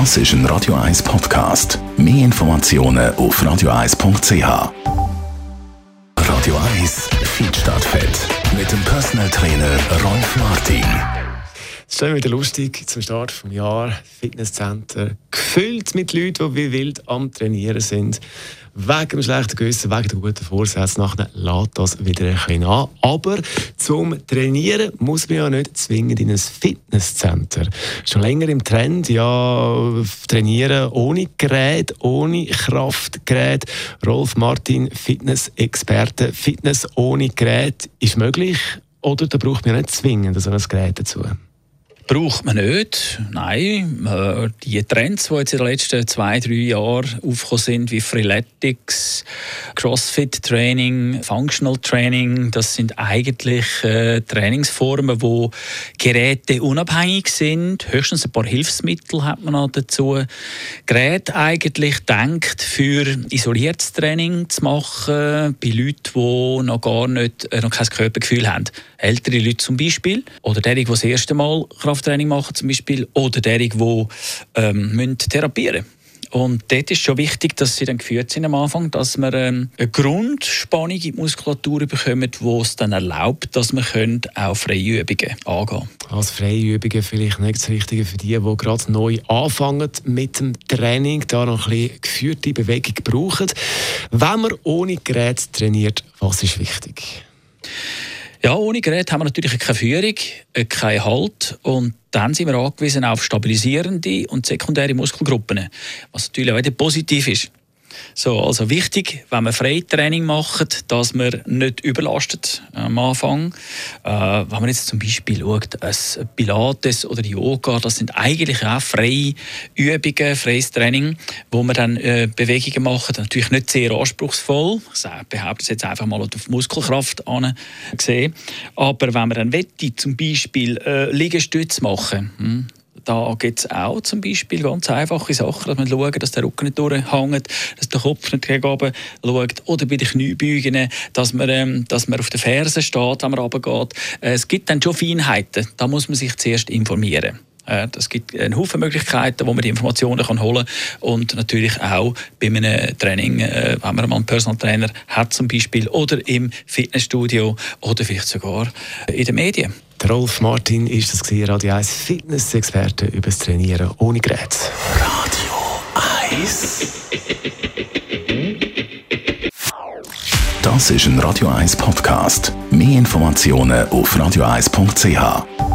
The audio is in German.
Das ist ein Radio 1 Podcast. Mehr Informationen auf radio1.ch. Radio 1 Feedstadt Fett mit dem Personal Trainer Rolf Martin. Schon wieder lustig zum Start des Jahres. Fitnesscenter gefüllt mit Leuten, die wie wild am Trainieren sind. Wegen dem schlechten Gewissen, wegen der guten Vorsätze nachher lässt das wieder ein bisschen an. Aber zum Trainieren muss man ja nicht zwingend in ein Fitnesscenter. Schon länger im Trend, ja, trainieren ohne Gerät, ohne Kraftgerät. Rolf Martin, Fitness-Experte. Fitness ohne Gerät ist möglich oder da braucht man nicht zwingend so ein Gerät dazu? Braucht man nicht. Nein, äh, die Trends, die jetzt in den letzten zwei, drei Jahren aufgekommen sind, wie Freeletics, Crossfit-Training, Functional Training, das sind eigentlich äh, Trainingsformen, wo Geräte unabhängig sind. Höchstens ein paar Hilfsmittel hat man auch dazu. Gerät eigentlich denkt für isoliertes Training zu machen, bei Leuten, die noch gar nicht, äh, noch kein Körpergefühl haben. Ältere Leute zum Beispiel, oder die, die das erste Mal Krafttraining machen zum Beispiel, oder derige, die ähm, therapieren müssen. Und dort ist schon wichtig, dass sie dann geführt sind am Anfang, dass wir ähm, eine Grundspannung in die Muskulatur bekommen, die es dann erlaubt, dass wir auch freie Übungen angehen. Als freie Übungen vielleicht nicht das Richtige für die, die gerade neu anfangen mit dem Training, da noch ein bisschen geführte Bewegung brauchen. Wenn man ohne Gerät trainiert, was ist wichtig? Ja, ohne Gerät haben wir natürlich keine Führung, äh, keinen Halt und dann sind wir angewiesen auf stabilisierende und sekundäre Muskelgruppen, was natürlich auch positiv ist. So, also wichtig, wenn man Freitraining macht, dass man nicht überlastet am Anfang. Äh, wenn man jetzt zum Beispiel schaut, ein Pilates oder Yoga, das sind eigentlich auch freie Übungen, freies Training, wo man dann äh, Bewegungen macht. Natürlich nicht sehr anspruchsvoll, ich behaupte es jetzt einfach mal auf Muskelkraft gesehen. Aber wenn man dann wette, zum Beispiel äh, Liegestütze machen, hm, da gibt es auch zum Beispiel ganz einfache Sachen, dass man schaut, dass der Rücken nicht durchhängt, dass der Kopf nicht gegen oben schaut. Oder bei den Kniebeugen, dass man, ähm, dass man auf den Fersen steht, wenn man runtergeht. Äh, es gibt dann schon Feinheiten. Da muss man sich zuerst informieren. Es gibt einen Haufen Möglichkeiten, wo man die Informationen kann holen kann. Und natürlich auch bei einem Training, äh, wenn man einen Personal Trainer hat zum Beispiel, oder im Fitnessstudio oder vielleicht sogar in den Medien. Rolf Martin ist das gesehen, Radio 1 Fitness-Experte über das Trainieren ohne Gerät. Radio 1 Das ist ein Radio 1 Podcast. Mehr Informationen auf radio1.ch.